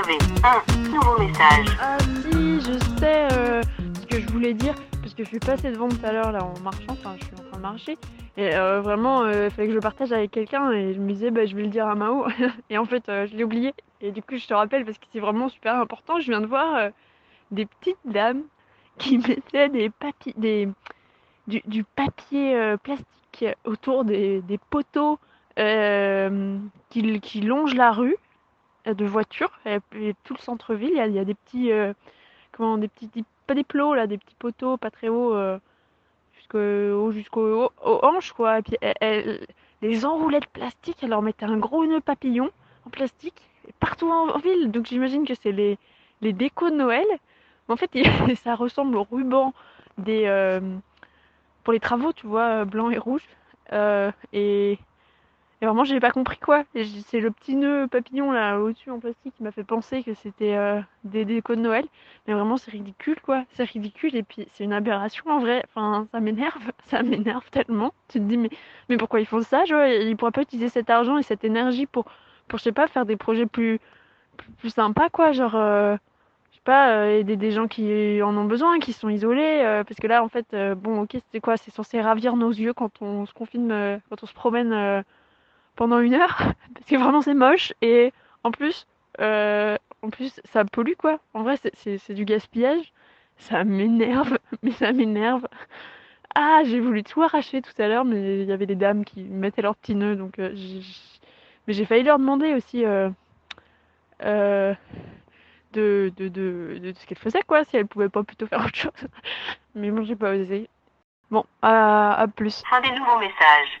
avez un nouveau message. Ah si, je sais euh, ce que je voulais dire, parce que je suis passée devant tout à l'heure là en marchant, enfin je suis en train de marcher, et euh, vraiment euh, il fallait que je partage avec quelqu'un, et je me disais bah je vais le dire à Mao, et en fait je l'ai oublié, et du coup je te rappelle parce que c'est vraiment super important, je viens de voir des petites dames qui mettaient du, papier plastique autour des, poteaux qui, longent la rue de voitures et, tout le centre-ville. Il y a, des petits, euh, comment, des petits, pas des plots là, des petits poteaux pas très hauts euh, jusqu'au jusqu'au aux- aux hanches quoi. Et puis elles, elles- les enroulaient de plastique, elles leur mettaient un gros nœud papillon en plastique partout en, ville. Donc j'imagine que c'est les, décos de Noël. En fait, ça ressemble au ruban des euh, pour les travaux, tu vois, euh, blanc et rouge. Euh, et, et vraiment, j'ai pas compris quoi. C'est le petit nœud papillon là au-dessus en plastique qui m'a fait penser que c'était euh, des décos de Noël. Mais vraiment, c'est ridicule quoi. C'est ridicule et puis c'est une aberration en vrai. Enfin, ça m'énerve. Ça m'énerve tellement. Tu te dis, mais, mais pourquoi ils font ça tu vois Ils pourraient pas utiliser cet argent et cette énergie pour, pour je sais pas, faire des projets plus, plus, sympas quoi. Genre. euh, je sais pas, euh, aider des gens qui en ont besoin, qui sont isolés, parce que là, en fait, bon, ok, c'est quoi? C'est censé ravir nos yeux quand on se confine, quand on se promène pendant une heure, parce que vraiment c'est moche, et en plus, euh, en plus, ça pollue quoi. En vrai, c'est du gaspillage. Ça m'énerve, mais ça m'énerve. Ah, j'ai voulu tout arracher tout à l'heure, mais il y avait des dames qui mettaient leurs petits nœuds, donc euh, mais j'ai failli leur demander aussi. euh, de, de, de, de ce qu'elle faisait, quoi, si elle pouvait pas plutôt faire autre chose. Mais bon, j'ai pas osé. Bon, à, à plus. Fin des nouveaux messages.